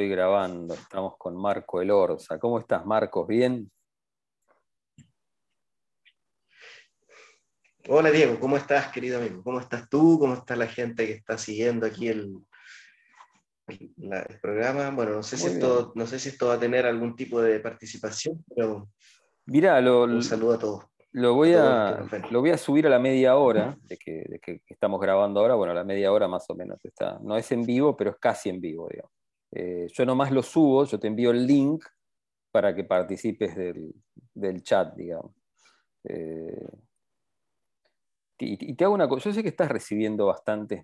Estoy grabando. Estamos con Marco Elorza. ¿Cómo estás, Marcos? ¿Bien? Hola Diego, ¿cómo estás, querido amigo? ¿Cómo estás tú? ¿Cómo está la gente que está siguiendo aquí el, programa? Bueno, no sé, si esto, no sé si esto va a tener algún tipo de participación, pero Mira, lo, un saludo a todos. Lo voy a, lo voy a subir a la media hora de que, estamos grabando ahora. Bueno, la media hora más o menos está. No es en vivo, pero es casi en vivo, digamos. Eh, yo nomás lo subo, yo te envío el link para que participes del, chat, digamos. Eh, y, te hago una cosa, yo sé que estás recibiendo bastantes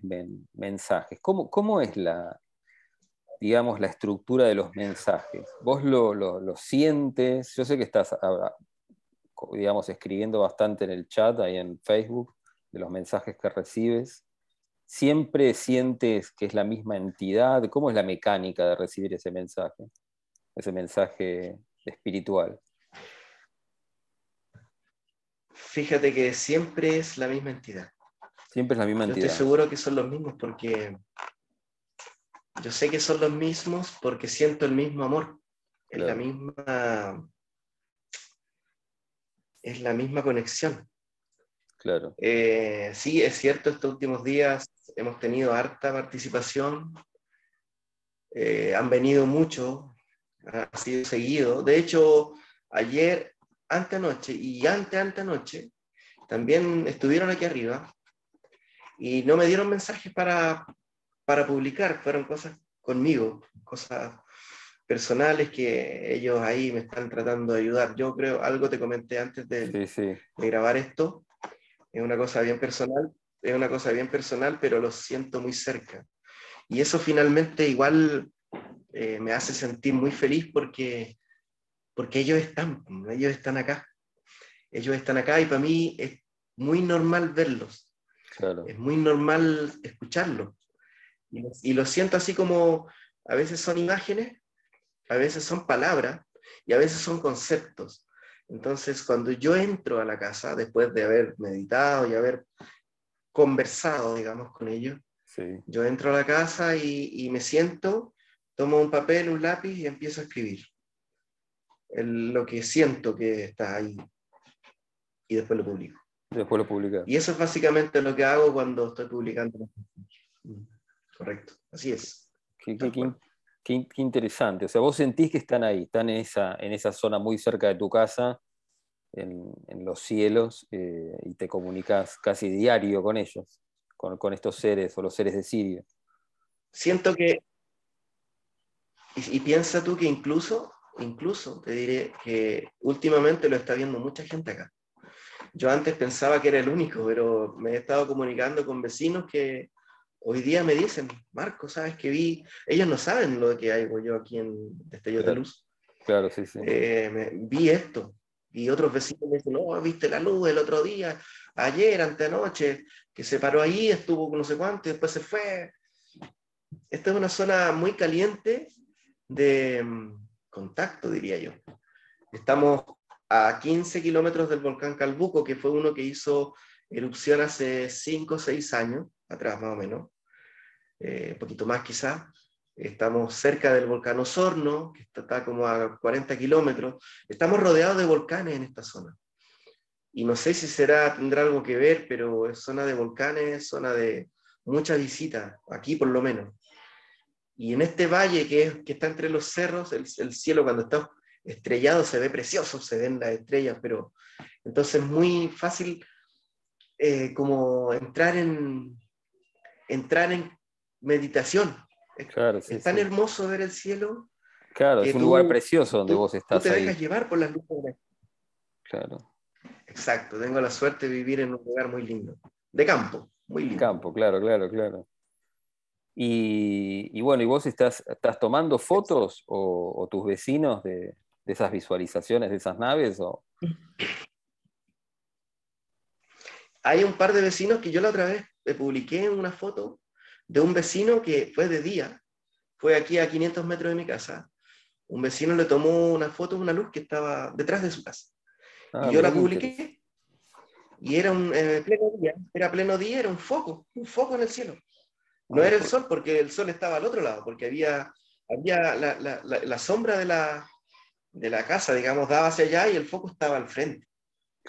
mensajes. ¿Cómo, ¿Cómo, es la, digamos, la estructura de los mensajes? ¿Vos lo, lo sientes? Yo sé que estás digamos, escribiendo bastante en el chat, ahí en Facebook, de los mensajes que recibes. ¿Siempre sientes que es la misma entidad? ¿Cómo es la mecánica de recibir ese mensaje? Ese mensaje espiritual. Fíjate que siempre es la misma entidad. Siempre es la misma entidad. estoy seguro que son los mismos porque yo sé que son los mismos porque siento el mismo amor, es la misma es la misma conexión. Claro. Eh, sí, es cierto, estos últimos días hemos tenido harta participación, eh, han venido mucho, ha sido seguido. De hecho, ayer, antenoche y ante antenoche, también estuvieron aquí arriba y no me dieron mensajes para, para publicar, fueron cosas conmigo, cosas personales que ellos ahí me están tratando de ayudar. Yo creo, algo te comenté antes de, grabar esto, es una cosa bien personal, es una cosa bien personal, pero lo siento muy cerca. Y eso finalmente igual eh, me hace sentir muy feliz porque, porque ellos están, ellos están acá. Ellos están acá y para mí es muy normal verlos. Es muy normal escucharlos. Y, y lo siento así como a veces son imágenes, a veces son palabras y a veces son conceptos. Entonces, cuando yo entro a la casa, después de haber meditado y haber conversado, digamos, con ellos, yo entro a la casa y, me siento, tomo un papel, un lápiz y empiezo a escribir lo que siento que está ahí. Y después lo publico. Después lo publico. Y eso es básicamente lo que hago cuando estoy publicando. Correcto, así es. Qué, Qué, interesante. O sea, vos sentís que están ahí, están en esa, en esa zona muy cerca de tu casa, en, los cielos, eh, y te comunicas casi diario con ellos, con, estos seres o los seres de Sirio. Siento que, y, piensa tú que incluso, incluso te diré que últimamente lo está viendo mucha gente acá. Yo antes pensaba que era el único, pero me he estado comunicando con vecinos que, hoy día me dicen, Marco, ¿sabes que vi? Ellos no saben lo que hago yo aquí en Destello de Luz. Claro, sí, sí. Eh, vi esto. Y otros vecinos me dicen, no, viste la luz el otro día, ayer, antenoche, que se paró ahí, estuvo no sé cuánto y después se fue. Esta es una zona muy caliente de mm, contacto, diría yo. Estamos a 15 kilómetros del volcán Calbuco, que fue uno que hizo erupción hace 5 o 6 años atrás, más o menos. Eh, un poquito más quizá. Estamos cerca del volcán Osorno, que está, como a 40 kilómetros. Estamos rodeados de volcanes en esta zona. Y no sé si será, tendrá algo que ver, pero es zona de volcanes, zona de mucha visita, aquí por lo menos. Y en este valle que, que está entre los cerros, el, el, cielo cuando está estrellado se ve precioso, se ven las estrellas, pero entonces es muy fácil eh, como entrar en, entrar en meditación. es tan hermoso ver el cielo. Claro, es un lugar precioso donde vos estás. Tú te dejas llevar por las luces. Claro. Exacto, tengo la suerte de vivir en un lugar muy lindo. De campo, muy lindo. Campo, claro, claro, claro. Y, bueno, ¿y vos estás, estás tomando fotos o, tus vecinos de, de, esas visualizaciones de esas naves? O... Hay un par de vecinos que yo la otra vez publiqué una foto de un vecino que fue de día, fue aquí a 500 metros de mi casa. Un vecino le tomó una foto de una luz que estaba detrás de su casa. Ah, y yo la publiqué. Y era un eh, pleno día, era pleno día, era un foco, un foco en el cielo. No era el sol porque el sol estaba al otro lado, porque había había la, sombra de la, de la casa, digamos, daba hacia allá y el foco estaba al frente.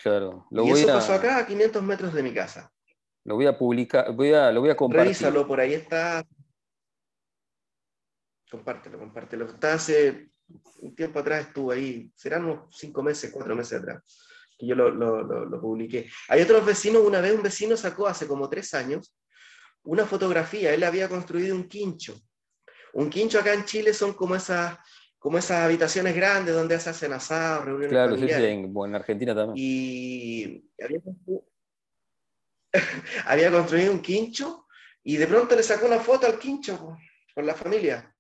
Claro. Lo y eso pasó acá a 500 metros de mi casa. Lo voy a publicar, voy a, lo voy a compartir. Revísalo, por ahí está. Compártelo, compártelo. Está hace un tiempo atrás, estuvo ahí, serán unos cinco meses, cuatro meses atrás, que yo lo, lo, lo, publiqué. Hay otros vecinos, una vez un vecino sacó hace como tres años una fotografía, él había construido un quincho. Un quincho acá en Chile son como esas como esas habitaciones grandes donde se hacen asados, reuniones Claro, sí, en, en, Argentina también. Y había había construido un quincho y de pronto le sacó una foto al quincho con la familia.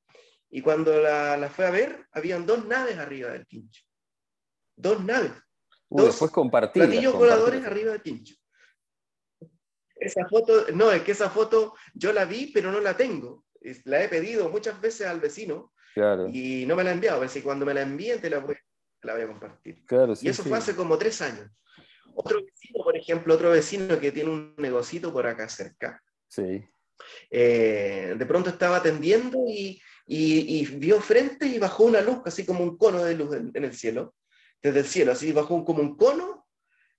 Y cuando la, fue a ver, habían dos naves arriba del quincho. Dos naves. dos después compartir. Platillos voladores arriba del quincho. Esa foto, no, es que esa foto yo la vi, pero no la tengo. La he pedido muchas veces al vecino y no me la ha enviado. Ver si cuando me la envíen te la voy, la voy a compartir. y eso fue hace como tres años. Otro vecino, por ejemplo, otro vecino que tiene un negocito por acá cerca. Sí. Eh, de pronto estaba atendiendo y, vio frente y bajó una luz, así como un cono de luz en, el cielo, desde el cielo, así bajó como un cono,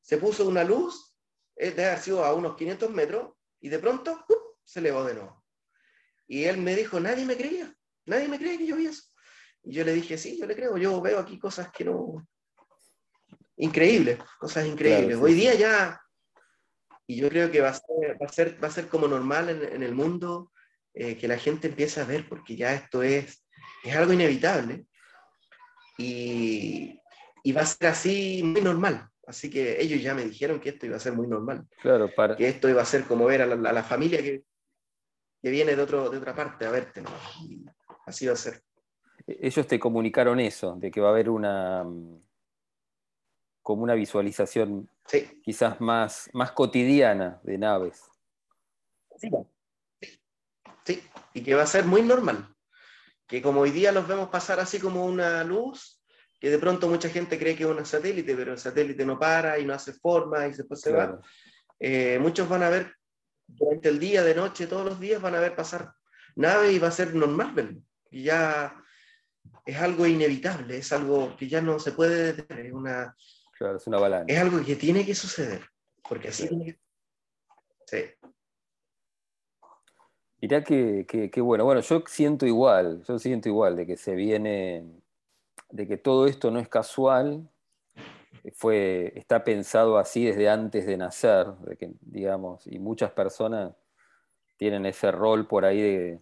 se puso una luz, eh, de haber sido a unos 500 metros, y de pronto se elevó de nuevo. Y él me dijo, nadie me creía, nadie me creía que yo vi eso. Y yo le dije, sí, yo le creo, yo veo aquí cosas que no, increíbles, cosas increíbles. Hoy día ya, y yo creo que va a ser, va a ser, va a ser como normal en, el mundo eh, que la gente empiece a ver, porque ya esto es, es algo inevitable y, y, va a ser así muy normal. Así que ellos ya me dijeron que esto iba a ser muy normal. Claro, para... Que esto iba a ser como ver a la, familia que, que, viene de, otro, de otra parte a verte. Así va a ser. Ellos te comunicaron eso, de que va a haber una, como una visualización quizás más, más cotidiana de naves. Sí. y que va a ser muy normal. Que como hoy día los vemos pasar así como una luz, que de pronto mucha gente cree que es un satélite, pero el satélite no para y no hace forma y después se va. Eh, muchos van a ver durante el día, de noche, todos los días van a ver pasar naves y va a ser normal verlo. Y ya es algo inevitable, es algo que ya no se puede detener, es una, es una balanza. Es algo que tiene que suceder, porque así tiene que... Sí. Mirá que, bueno, bueno, yo siento igual, yo siento igual de que se viene, de que todo esto no es casual, fue, está pensado así desde antes de nacer, de que, digamos, y muchas personas tienen ese rol por ahí de,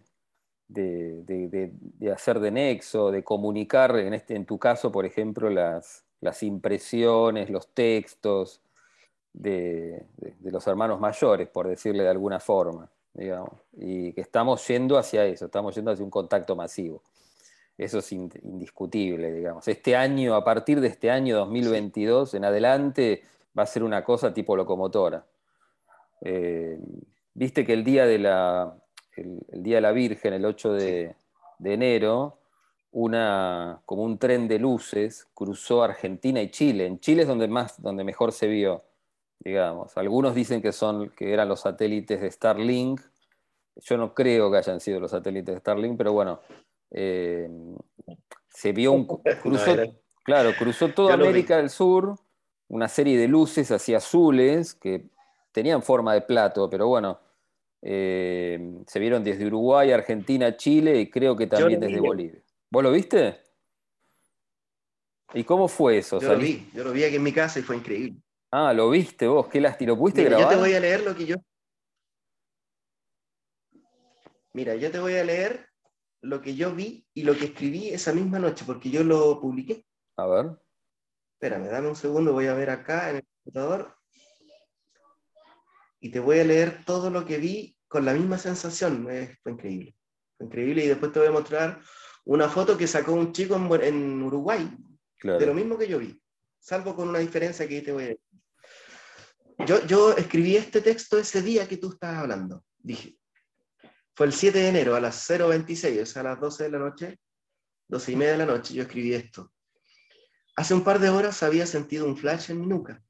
de, hacer de nexo, de comunicar, en, este, en tu caso, por ejemplo, las, las impresiones, los textos de, los hermanos mayores, por decirle de alguna forma, digamos, y que estamos yendo hacia eso, estamos yendo hacia un contacto masivo. Eso es indiscutible, digamos. Este año, a partir de este año 2022 en adelante, va a ser una cosa tipo locomotora. Eh, viste que el día de la, el, día de la Virgen, el 8 de, de enero, una, como un tren de luces, cruzó Argentina y Chile. En Chile es donde, más, donde mejor se vio, digamos. Algunos dicen que, son, que eran los satélites de Starlink. Yo no creo que hayan sido los satélites de Starlink, pero bueno, eh, se vio un... Cruzó, claro, cruzó toda América del Sur, una serie de luces así azules que tenían forma de plato, pero bueno, eh, se vieron desde Uruguay, Argentina, Chile y creo que también desde Bolivia. ¿Vos lo viste? ¿Y cómo fue eso? Yo lo vi, yo lo vi aquí en mi casa y fue increíble. Ah, lo viste vos, qué lástima. ¿Lo pudiste grabar? Yo te voy a leer lo que yo. Mira, yo te voy a leer lo que yo vi y lo que escribí esa misma noche, porque yo lo publiqué. A ver. Espérame, dame un segundo, voy a ver acá en el computador. Y te voy a leer todo lo que vi con la misma sensación. fue increíble. Fue increíble y después te voy a mostrar una foto que sacó un chico en, Uruguay, de lo mismo que yo vi, salvo con una diferencia que te voy a decir. Yo, yo escribí este texto ese día que tú estabas hablando, dije. Fue el 7 de enero a las 0.26, o sea, a las 12 de la noche, 12 y media de la noche, yo escribí esto. Hace un par de horas había sentido un flash en mi nuca,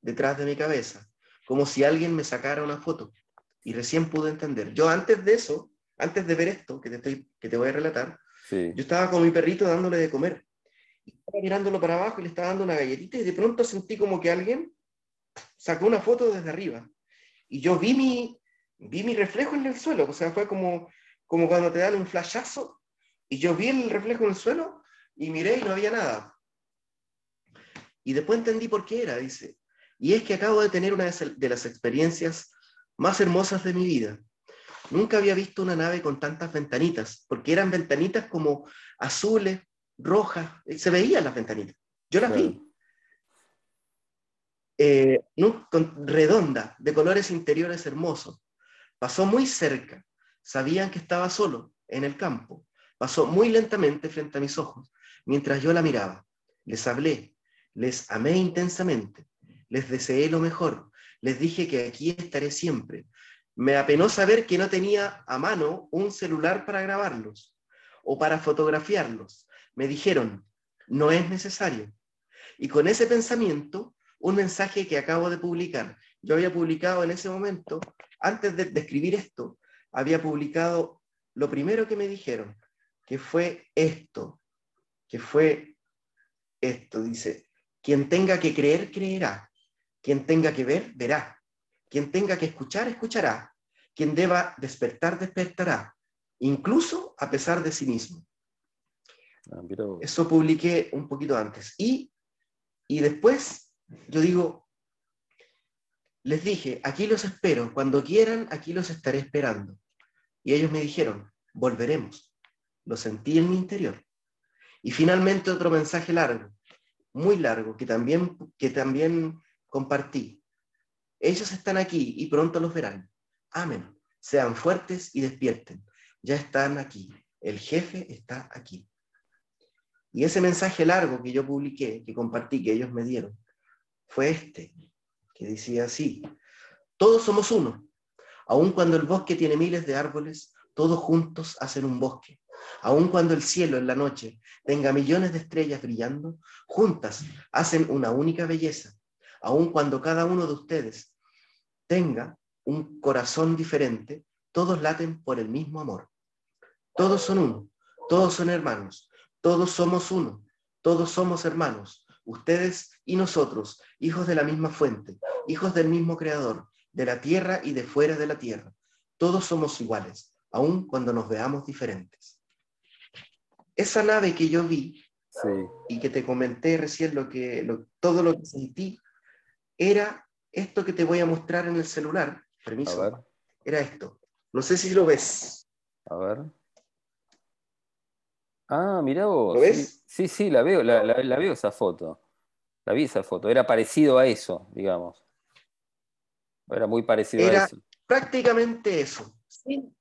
detrás de mi cabeza, como si alguien me sacara una foto. Y recién pude entender. Yo antes de eso, antes de ver esto que te, estoy, que te voy a relatar, Yo estaba con mi perrito dándole de comer. Y estaba mirándolo para abajo y le estaba dando una galletita y de pronto sentí como que alguien sacó una foto desde arriba. Y yo vi mi, vi mi reflejo en el suelo. O sea, fue como, como cuando te dan un flashazo. Y yo vi el reflejo en el suelo y miré y no había nada. Y después entendí por qué era, dice. Y es que acabo de tener una de las experiencias más hermosas de mi vida. Nunca había visto una nave con tantas ventanitas, porque eran ventanitas como azules, rojas, eh, se veían las ventanitas. Yo las vi. Eh, redonda, de colores interiores hermosos. Pasó muy cerca, sabían que estaba solo en el campo. Pasó muy lentamente frente a mis ojos, mientras yo la miraba. Les hablé, les amé intensamente, les deseé lo mejor, les dije que aquí estaré siempre. Me apenó saber que no tenía a mano un celular para grabarlos o para fotografiarlos. Me dijeron, no es necesario. Y con ese pensamiento, un mensaje que acabo de publicar. Yo había publicado en ese momento, antes de, escribir esto, había publicado lo primero que me dijeron, que fue esto, que fue esto, dice, quien tenga que creer, creerá. Quien tenga que ver, verá. Quien tenga que escuchar, escuchará. Quien deba despertar, despertará. Incluso a pesar de sí mismo. Ah, Eso publiqué un poquito antes. Y, y después yo digo, les dije, aquí los espero. Cuando quieran, aquí los estaré esperando. Y ellos me dijeron, volveremos. Lo sentí en mi interior. Y finalmente otro mensaje largo, muy largo, que también, que también compartí. Ellos están aquí y pronto los verán. Amén. Sean fuertes y despierten. Ya están aquí. El jefe está aquí. Y ese mensaje largo que yo publiqué, que compartí, que ellos me dieron, fue este, que decía así, todos somos uno. Aun cuando el bosque tiene miles de árboles, todos juntos hacen un bosque. Aun cuando el cielo en la noche tenga millones de estrellas brillando, juntas hacen una única belleza aun cuando cada uno de ustedes tenga un corazón diferente, todos laten por el mismo amor. Todos son uno, todos son hermanos, todos somos uno, todos somos hermanos, ustedes y nosotros, hijos de la misma fuente, hijos del mismo creador, de la tierra y de fuera de la tierra. Todos somos iguales, aun cuando nos veamos diferentes. Esa nave que yo vi y que te comenté recién lo que, todo lo que sentí, era esto que te voy a mostrar en el celular. Permiso. Era esto. No sé si lo ves. A ver. Ah, mira vos. ¿Lo ves? Sí, sí, la veo, la, veo esa foto. La vi esa foto. Era parecido a eso, digamos. Era muy parecido a eso. Prácticamente eso. Sí.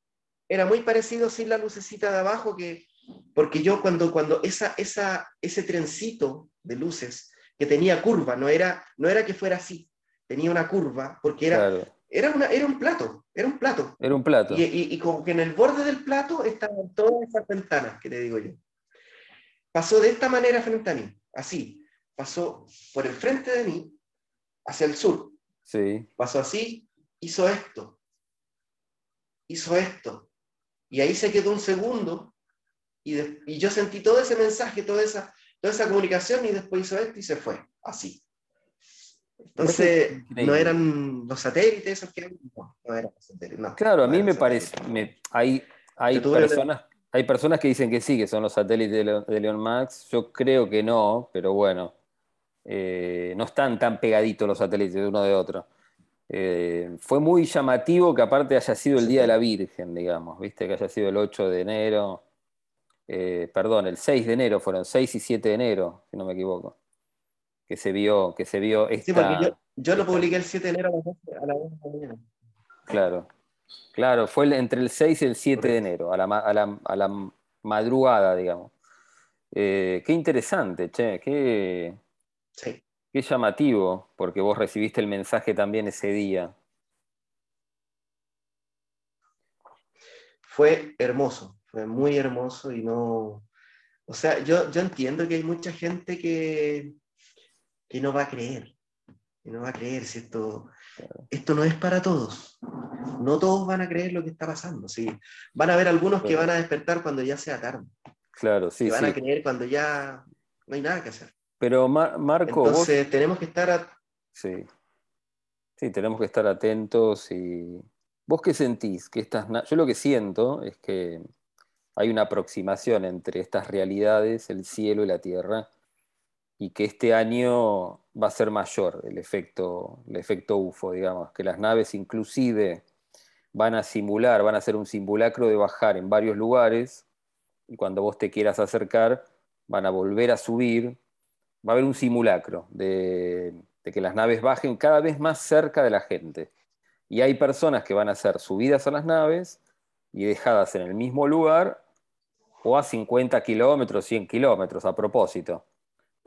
Era muy parecido sin la lucecita de abajo que. Porque yo cuando, cuando esa, esa, ese trencito de luces que tenía curva, no era, no era que fuera así, tenía una curva, porque era, era, una, era un plato, era un plato. Era un plato. Y, y, como que en el borde del plato estaban todas esas ventanas que te digo yo. Pasó de esta manera frente a mí, así, pasó por el frente de mí, hacia el sur. Sí. Pasó así, hizo esto, hizo esto. Y ahí se quedó un segundo y, y yo sentí todo ese mensaje, toda esa, toda esa comunicación y después hizo esto y se fue, así. Entonces, no eran los satélites esos que no, no eran los satélites. No, claro, a mí me parece, hay, hay, personas, hay personas que dicen que sí, que son los satélites de, Leon Max, yo creo que no, pero bueno, eh, no están tan pegaditos los satélites de uno de otro. Eh, fue muy llamativo que aparte haya sido el Día de la Virgen, digamos, viste, que haya sido el 8 de enero. Eh, perdón, el 6 de enero, fueron 6 y 7 de enero, si no me equivoco, que se vio, que se vio esta, Sí, porque yo, lo publiqué el 7 de enero a las 1 de la mañana. Claro, claro, fue entre el 6 y el 7 de enero, a la, a la, madrugada, digamos. Eh, qué interesante, che, qué, qué llamativo, porque vos recibiste el mensaje también ese día. Fue hermoso, fue muy hermoso y no, o sea, yo, yo entiendo que hay mucha gente que, que no va a creer, que no va a creer si esto, esto no es para todos. No todos van a creer lo que está pasando, sí. Van a haber algunos que van a despertar cuando ya sea tarde. Claro, sí. Que van a creer cuando ya no hay nada que hacer. Pero Marco. Entonces tenemos que estar. Sí. Sí, tenemos que estar atentos y. ¿Vos qué sentís? Que estas... Yo lo que siento es que hay una aproximación entre estas realidades, el cielo y la tierra, y que este año va a ser mayor el efecto, el efecto UFO, digamos, que las naves inclusive van a simular, van a hacer un simulacro de bajar en varios lugares, y cuando vos te quieras acercar, van a volver a subir, va a haber un simulacro de, de que las naves bajen cada vez más cerca de la gente. Y hay personas que van a ser subidas a las naves y dejadas en el mismo lugar o a 50 kilómetros, 100 kilómetros a propósito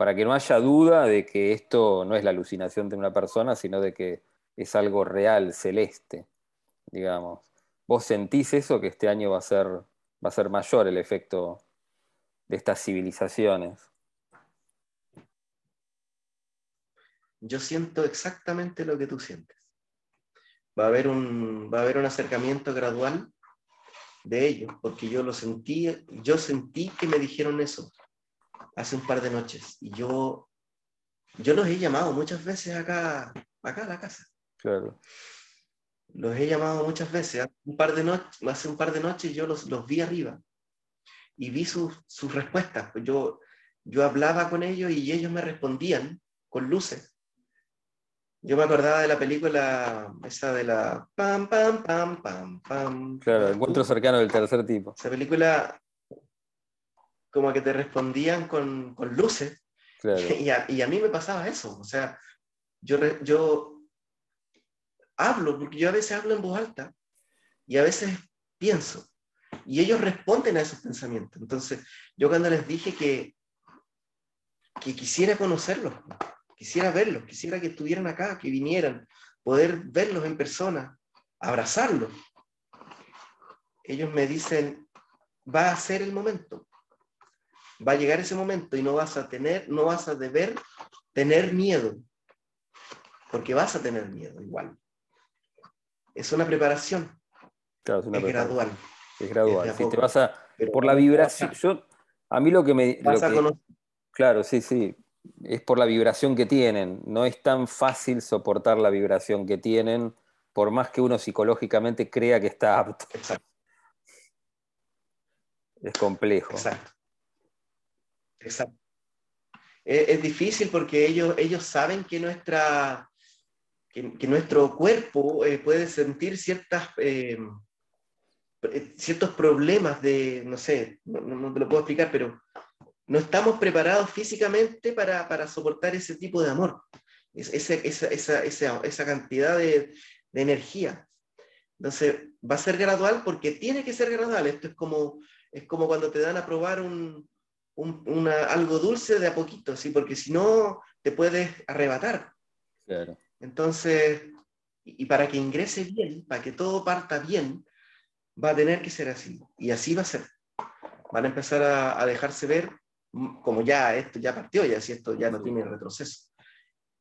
para que no haya duda de que esto no es la alucinación de una persona, sino de que es algo real, celeste, digamos. ¿Vos sentís eso, que este año va a ser, va a ser mayor el efecto de estas civilizaciones? Yo siento exactamente lo que tú sientes. Va a haber un, va a haber un acercamiento gradual de ellos, porque yo lo sentí, yo sentí que me dijeron eso hace un par de noches y yo, yo los he llamado muchas veces acá, acá a la casa. Claro. Los he llamado muchas veces. Hace un par de, noches hace un par de noches yo los, los vi arriba y vi sus, sus respuestas. Pues yo, yo hablaba con ellos y ellos me respondían con luces. Yo me acordaba de la película esa de la pam pam pam pam pam. Claro, encuentro cercano del tercer tipo. Esa película como que te respondían con, con luces. Y, a, y, a, mí me pasaba eso. O sea, yo, yo hablo, porque yo a veces hablo en voz alta y a veces pienso. Y ellos responden a esos pensamientos. Entonces, yo cuando les dije que, que quisiera conocerlos, quisiera verlos, quisiera que estuvieran acá, que vinieran, poder verlos en persona, abrazarlos, ellos me dicen, va a ser el momento va a llegar ese momento y no vas a tener, no vas a deber tener miedo, porque vas a tener miedo igual. Es una preparación. Claro, es, una gradual. Es gradual. Si te vas a, por la vibración, yo, a mí lo que me... claro, sí, sí, es por la vibración que tienen. No es tan fácil soportar la vibración que tienen, por más que uno psicológicamente crea que está apto. Exacto. Es complejo. Exacto. Exacto. Es, difícil porque ellos, ellos saben que, nuestra, que, nuestro cuerpo eh, puede sentir ciertas, eh, eh, ciertos problemas de, no sé, no, te lo puedo explicar, pero no estamos preparados físicamente para, soportar ese tipo de amor, esa, esa, cantidad de, de energía. Entonces, va a ser gradual porque tiene que ser gradual. Esto es como, es como cuando te dan a probar un, algo dulce de a poquito, ¿sí? porque si no te puedes arrebatar. Entonces, y, para que ingrese bien, para que todo parta bien, va a tener que ser así. Y así va a ser. Van a empezar a, dejarse ver como ya esto ya partió, ya si esto ya no tiene retroceso.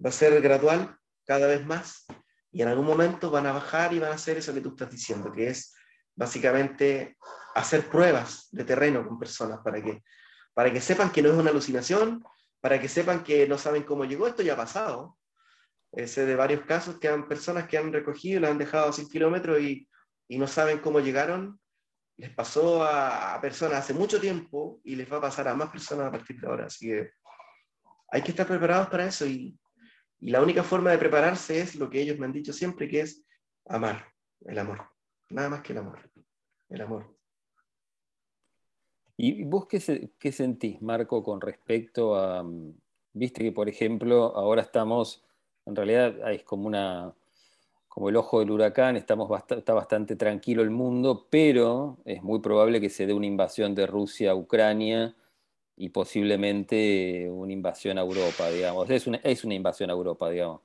Va a ser gradual, cada vez más, y en algún momento van a bajar y van a hacer eso que tú estás diciendo, que es básicamente hacer pruebas de terreno con personas para que para que sepan que no es una alucinación, para que sepan que no saben cómo llegó, esto ya ha pasado. Sé de varios casos que han personas que han recogido y la han dejado a 100 kilómetros y, y, no saben cómo llegaron. Les pasó a, personas hace mucho tiempo y les va a pasar a más personas a partir de ahora. Así que hay que estar preparados para eso y, y la única forma de prepararse es lo que ellos me han dicho siempre, que es amar, el amor. Nada más que el amor. El amor. ¿Y vos qué, sentís, Marco, con respecto a, mm, viste que por ejemplo ahora estamos, en realidad es como una, como el ojo del huracán, estamos está bastante tranquilo el mundo, pero es muy probable que se dé una invasión de Rusia a Ucrania y posiblemente una invasión a Europa, digamos. Es una, es una invasión a Europa, digamos.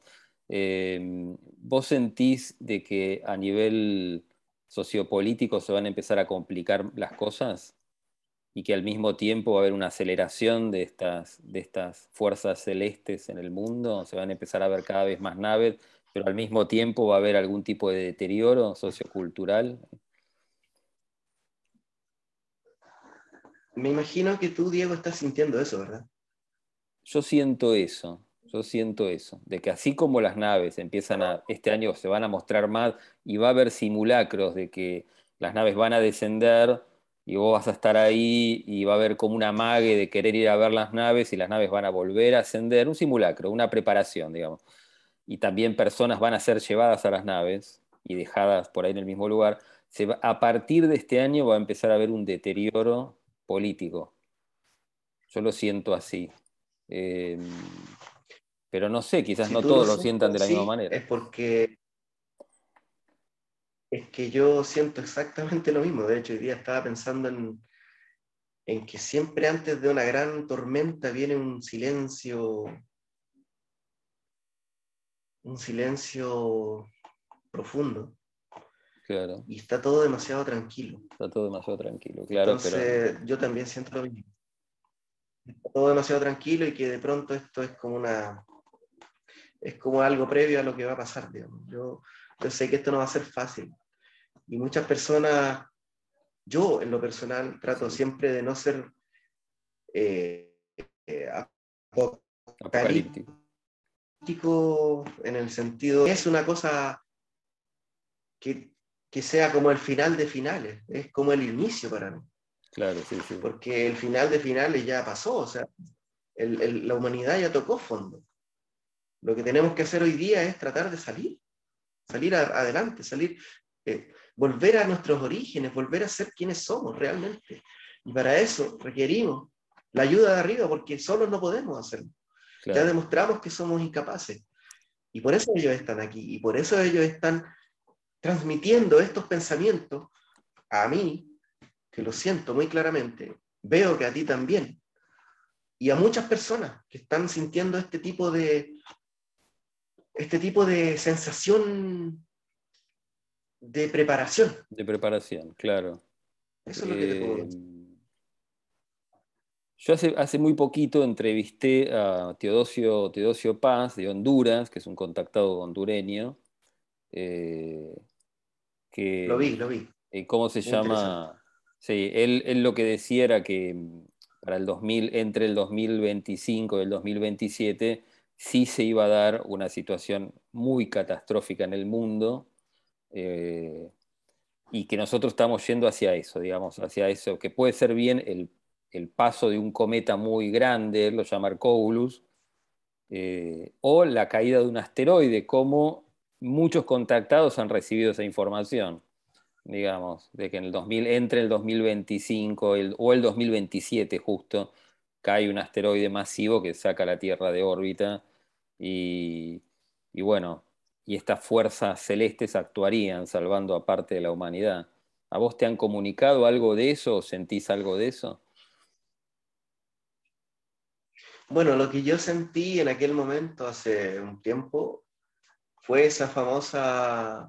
Em, ¿Vos sentís de que a nivel sociopolítico se van a empezar a complicar las cosas? y que al mismo tiempo va a haber una aceleración de estas, de estas fuerzas celestes en el mundo, se van a empezar a ver cada vez más naves, pero al mismo tiempo va a haber algún tipo de deterioro sociocultural. me imagino que tú, Diego, estás sintiendo eso, ¿verdad? Yo siento eso, yo siento eso, de que así como las naves empiezan a, este año se van a mostrar más y va a haber simulacros de que las naves van a descender y vos vas a estar ahí y va a haber como una mague de querer ir a ver las naves y las naves van a volver a ascender, un simulacro, una preparación, digamos. Y también personas van a ser llevadas a las naves y dejadas por ahí en el mismo lugar. Se a partir de este año va a empezar a haber un deterioro político. Yo lo siento así. Em, pero no sé, quizás no todos lo, sientan de la misma manera. Es porque es que yo siento exactamente lo mismo. De hecho, hoy día estaba pensando en, en que siempre antes de una gran tormenta viene un silencio, un silencio profundo. Claro. Y está todo demasiado tranquilo. Está todo demasiado tranquilo, claro. Entonces, yo también siento lo mismo. Está todo demasiado tranquilo y que de pronto esto es como una. Es como algo previo a lo que va a pasar, digamos. Yo, yo sé que esto no va a ser fácil. Y muchas personas, yo en lo personal, trato siempre de no ser eh, eh, apocalíptico en el sentido, es una cosa que, que, sea como el final de finales, es como el inicio para mí. Claro, sí, sí. Porque el final de finales ya pasó, o sea, el, el, la humanidad ya tocó fondo. Lo que tenemos que hacer hoy día es tratar de salir, salir a, adelante, salir, eh, volver a nuestros orígenes, volver a ser quienes somos realmente. Y para eso requerimos la ayuda de arriba, porque solos no podemos hacerlo. Ya demostramos que somos incapaces. Y por eso ellos están aquí, y por eso ellos están transmitiendo estos pensamientos a mí, que lo siento muy claramente, veo que a ti también, y a muchas personas que están sintiendo este tipo de, este tipo de sensación de preparación. De preparación, claro. Eso es lo que te puedo decir. Yo hace, hace, muy poquito entrevisté a Teodosio, Teodosio Paz de Honduras, que es un contactado hondureño. Eh, que, lo vi, lo vi. Eh, ¿Cómo se llama? Sí, él, él, lo que decía era que mm, para el 2000, entre el 2025 y el 2027 sí se iba a dar una situación muy catastrófica en el mundo eh, y que nosotros estamos yendo hacia eso, digamos, hacia eso, que puede ser bien el el paso de un cometa muy grande, lo llama Arcobulus, eh, o la caída de un asteroide, como muchos contactados han recibido esa información, digamos, de que en el 2000, entre el 2025 o el 2027 justo, cae un asteroide masivo que saca la Tierra de órbita y, y bueno, y estas fuerzas celestes actuarían salvando a parte de la humanidad. ¿A vos te han comunicado algo de eso o sentís algo de eso? Bueno, lo que yo sentí en aquel momento, hace un tiempo, fue esa famosa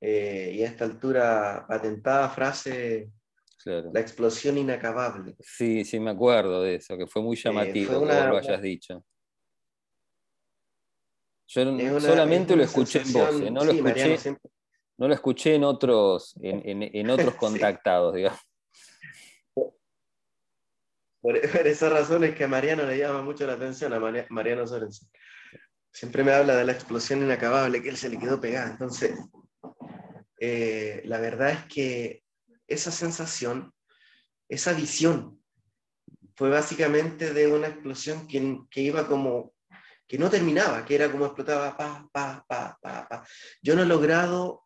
eh, y a esta altura patentada frase, la explosión inacabable. Sí, sí, me acuerdo de eso, que fue muy eh, llamativo que lo hayas dicho. Yo solamente lo escuché en voz, ¿eh? no, lo escuché, no lo escuché en otros, en, en, otros contactados, digamos. Por, esa razón es que a Mariano le llama mucho la atención, a Mariano Sorensen. Siempre me habla de la explosión inacabable que él se le quedó pegada. Entonces, eh, la verdad es que esa sensación, esa visión, fue básicamente de una explosión que, que iba como, que no terminaba, que era como explotaba, pa, pa, pa, pa, pa. Yo no he logrado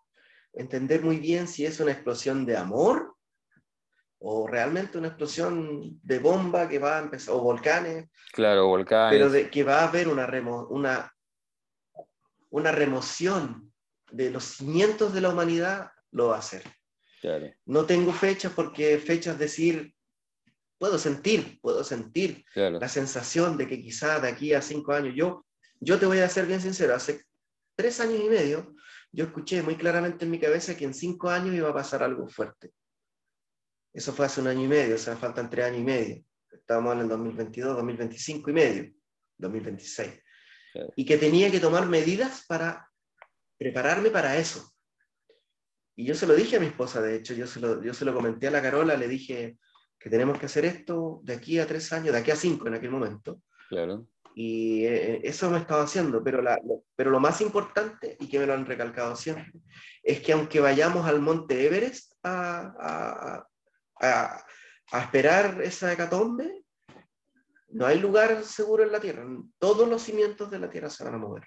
entender muy bien si es una explosión de amor o realmente una explosión de bomba que va a empezar, o volcanes. Claro, volcanes. Pero de, que va a haber una, una, una remoción de los cimientos de la humanidad, lo va a hacer. No tengo fechas porque fechas decir, puedo sentir, puedo sentir la sensación de que quizá de aquí a cinco años, yo, yo te voy a ser bien sincero, hace tres años y medio, yo escuché muy claramente en mi cabeza que en cinco años iba a pasar algo fuerte. Eso fue hace un año y medio, o sea, faltan tres años y medio. Estamos en el 2022, 2025 y medio, 2026. Y que tenía que tomar medidas para prepararme para eso. Y yo se lo dije a mi esposa, de hecho, yo se lo, yo se lo comenté a la Carola, le dije, que tenemos que hacer esto de aquí a tres años, de aquí a cinco en aquel momento. Claro. Y eh, eso me he estado haciendo, pero, la, lo, pero lo más importante, y que me lo han recalcado siempre, es que aunque vayamos al monte Everest a, a, a, a esperar esa hecatombe, no hay lugar seguro en la Tierra. Todos los cimientos de la Tierra se van a mover.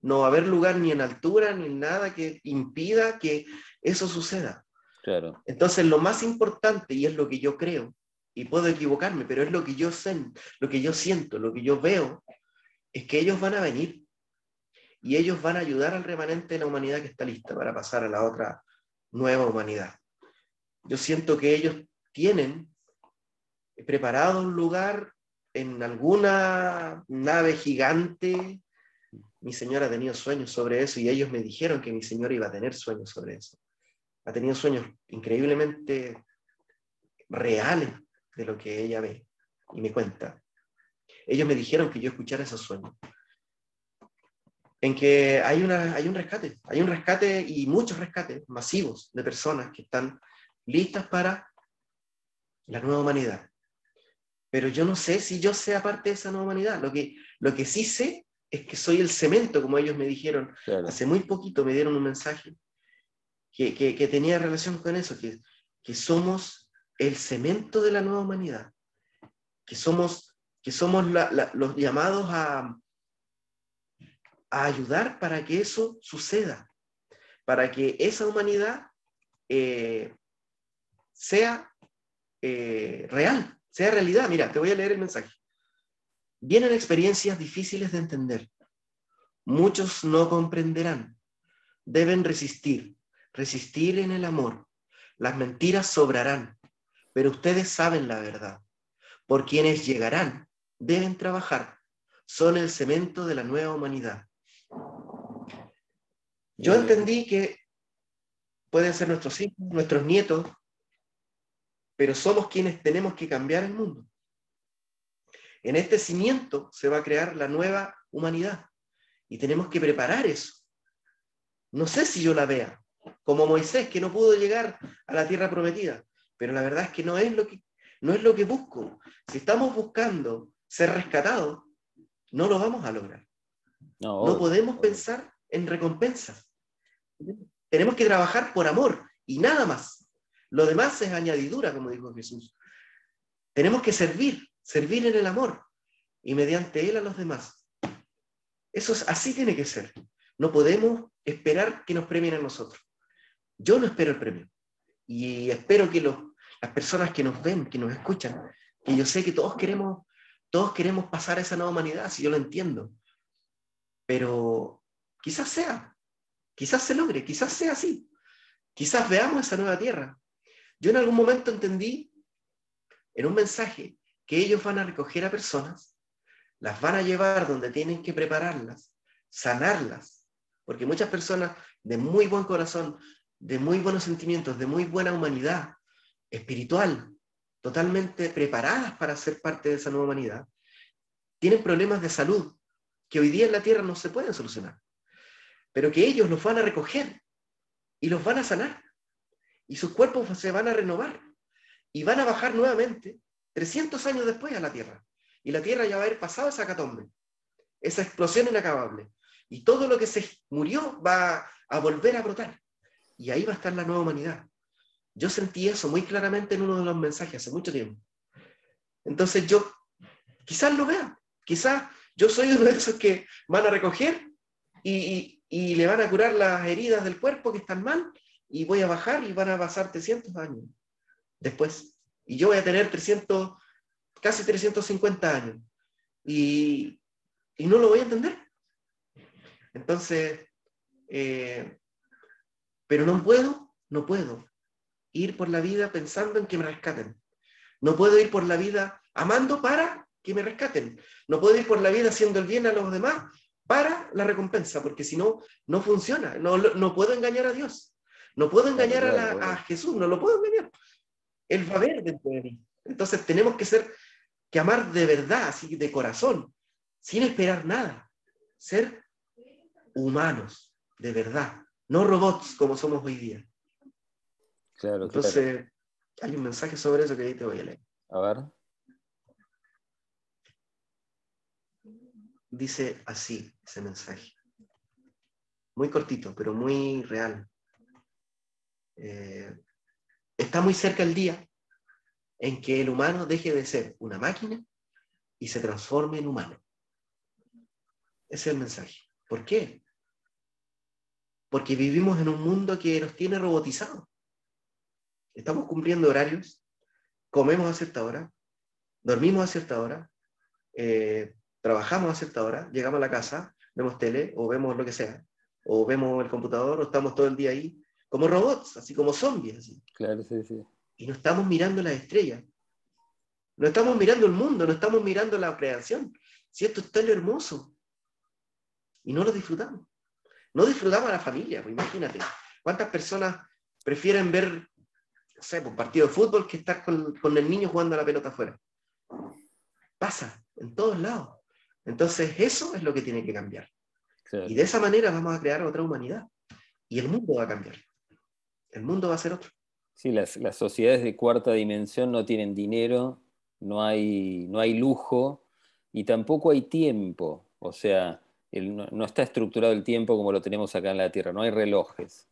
No va a haber lugar ni en altura ni en nada que impida que eso suceda. Claro. Entonces, lo más importante, y es lo que yo creo, y puedo equivocarme, pero es lo que yo sé, lo que yo siento, lo que yo veo, es que ellos van a venir y ellos van a ayudar al remanente de la humanidad que está lista para pasar a la otra nueva humanidad. Yo siento que ellos tienen preparado un lugar en alguna nave gigante. Mi señora ha tenido sueños sobre eso y ellos me dijeron que mi señora iba a tener sueños sobre eso. Ha tenido sueños increíblemente reales de lo que ella ve y me cuenta. Ellos me dijeron que yo escuchara esos sueños. En que hay, una, hay un rescate, hay un rescate y muchos rescates masivos de personas que están listas para la nueva humanidad. Pero yo no sé si yo sea parte de esa nueva humanidad. Lo que, lo que sí sé es que soy el cemento, como ellos me dijeron. Claro. Hace muy poquito me dieron un mensaje que, que, que tenía relación con eso, que, que somos el cemento de la nueva humanidad, que somos, que somos la, la, los llamados a, a ayudar para que eso suceda, para que esa humanidad eh, sea eh, real, sea realidad. Mira, te voy a leer el mensaje. Vienen experiencias difíciles de entender. Muchos no comprenderán. Deben resistir, resistir en el amor. Las mentiras sobrarán, pero ustedes saben la verdad. Por quienes llegarán, deben trabajar. Son el cemento de la nueva humanidad. Yo entendí que pueden ser nuestros hijos, nuestros nietos, pero somos quienes tenemos que cambiar el mundo. En este cimiento se va a crear la nueva humanidad y tenemos que preparar eso. No sé si yo la vea, como Moisés, que no pudo llegar a la tierra prometida, pero la verdad es que no es lo que, no es lo que busco. Si estamos buscando ser rescatados, no lo vamos a lograr. No, No podemos pensar en recompensas. Tenemos que trabajar por amor y nada más. Lo demás es añadidura, como dijo Jesús. Tenemos que servir, servir en el amor y mediante él a los demás. Eso es, así tiene que ser. No podemos esperar que nos premien a nosotros. Yo no espero el premio. Y espero que los, las personas que nos ven, que nos escuchan, que yo sé que todos queremos, todos queremos pasar a esa nueva humanidad, si yo lo entiendo. Pero quizás sea, quizás se logre, quizás sea así. Quizás veamos esa nueva tierra. Yo en algún momento entendí en un mensaje que ellos van a recoger a personas, las van a llevar donde tienen que prepararlas, sanarlas, porque muchas personas de muy buen corazón, de muy buenos sentimientos, de muy buena humanidad espiritual, totalmente preparadas para ser parte de esa nueva humanidad, tienen problemas de salud que hoy día en la tierra no se pueden solucionar, pero que ellos los van a recoger y los van a sanar y sus cuerpos se van a renovar y van a bajar nuevamente 300 años después a la tierra y la tierra ya va a haber pasado esa catombe, esa explosión inacabable y todo lo que se murió va a volver a brotar y ahí va a estar la nueva humanidad. Yo sentí eso muy claramente en uno de los mensajes hace mucho tiempo. Entonces yo quizás lo vea, quizás yo soy uno de esos que van a recoger y, y, y, le van a curar las heridas del cuerpo que están mal y voy a bajar y van a pasar 300 años después. Y yo voy a tener 300, casi 350 años. Y, y no lo voy a entender. Entonces, eh, pero no puedo, no puedo ir por la vida pensando en que me rescaten. No puedo ir por la vida amando para que me rescaten. No puedo ir por la vida haciendo el bien a los demás para la recompensa, porque si no, no funciona. No, no puedo engañar a Dios. No puedo engañar a, la, a, Jesús, no lo puedo engañar. Él va a ver dentro de mí. Entonces tenemos que ser, que amar de verdad, así de corazón, sin esperar nada. Ser humanos, de verdad, no robots como somos hoy día. Claro, Entonces, claro. Hay un mensaje sobre eso que ahí te voy a leer. A ver. Dice así ese mensaje. Muy cortito, pero muy real. Eh, está muy cerca el día en que el humano deje de ser una máquina y se transforme en humano. Ese es el mensaje. ¿Por qué? Porque vivimos en un mundo que nos tiene robotizados. Estamos cumpliendo horarios, comemos a cierta hora, dormimos a cierta hora, eh, trabajamos a cierta hora, llegamos a la casa, vemos tele o vemos lo que sea, o vemos el computador o estamos todo el día ahí como robots, así como zombies. Claro, sí, sí. Y no estamos mirando las estrellas, no estamos mirando el mundo, no estamos mirando la creación. Si esto es tan hermoso. Y no lo disfrutamos. No disfrutamos a la familia, pues imagínate. ¿Cuántas personas prefieren ver, no sé, un partido de fútbol que estar con, con el niño jugando a la pelota afuera? Pasa en todos lados. Entonces, eso es lo que tiene que cambiar. Y de esa manera vamos a crear otra humanidad. Y el mundo va a cambiar. El mundo va a ser otro. Sí, las, las sociedades de cuarta dimensión no tienen dinero, no hay, no hay lujo y tampoco hay tiempo. O sea, no, está estructurado el tiempo como lo tenemos acá en la Tierra, no hay relojes.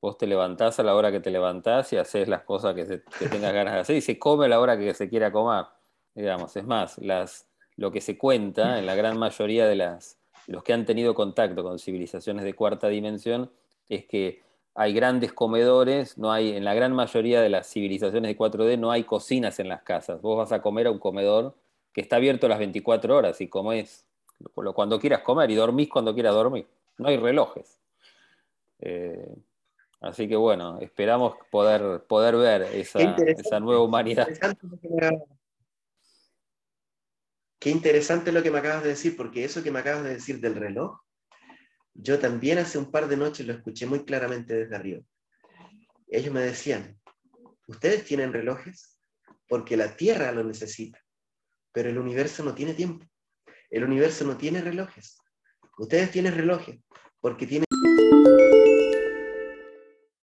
Vos te levantás a la hora que te levantás y haces las cosas que, tengas ganas de hacer y se come a la hora que se quiera comer. Digamos, es más, las, lo que se cuenta en la gran mayoría de las, los que han tenido contacto con civilizaciones de cuarta dimensión es que hay grandes comedores, no hay, en la gran mayoría de las civilizaciones de 4D no hay cocinas en las casas. Vos vas a comer a un comedor que está abierto las 24 horas y comés cuando quieras comer y dormís cuando quieras dormir. No hay relojes. Eh, así que bueno, esperamos poder, poder ver esa, esa nueva humanidad. Qué interesante lo que me acabas de decir, porque eso que me acabas de decir del reloj yo también hace un par de noches lo escuché muy claramente desde arriba. Ellos me decían, ustedes tienen relojes porque la Tierra lo necesita, pero el universo no tiene tiempo. El universo no tiene relojes. Ustedes tienen relojes porque tienen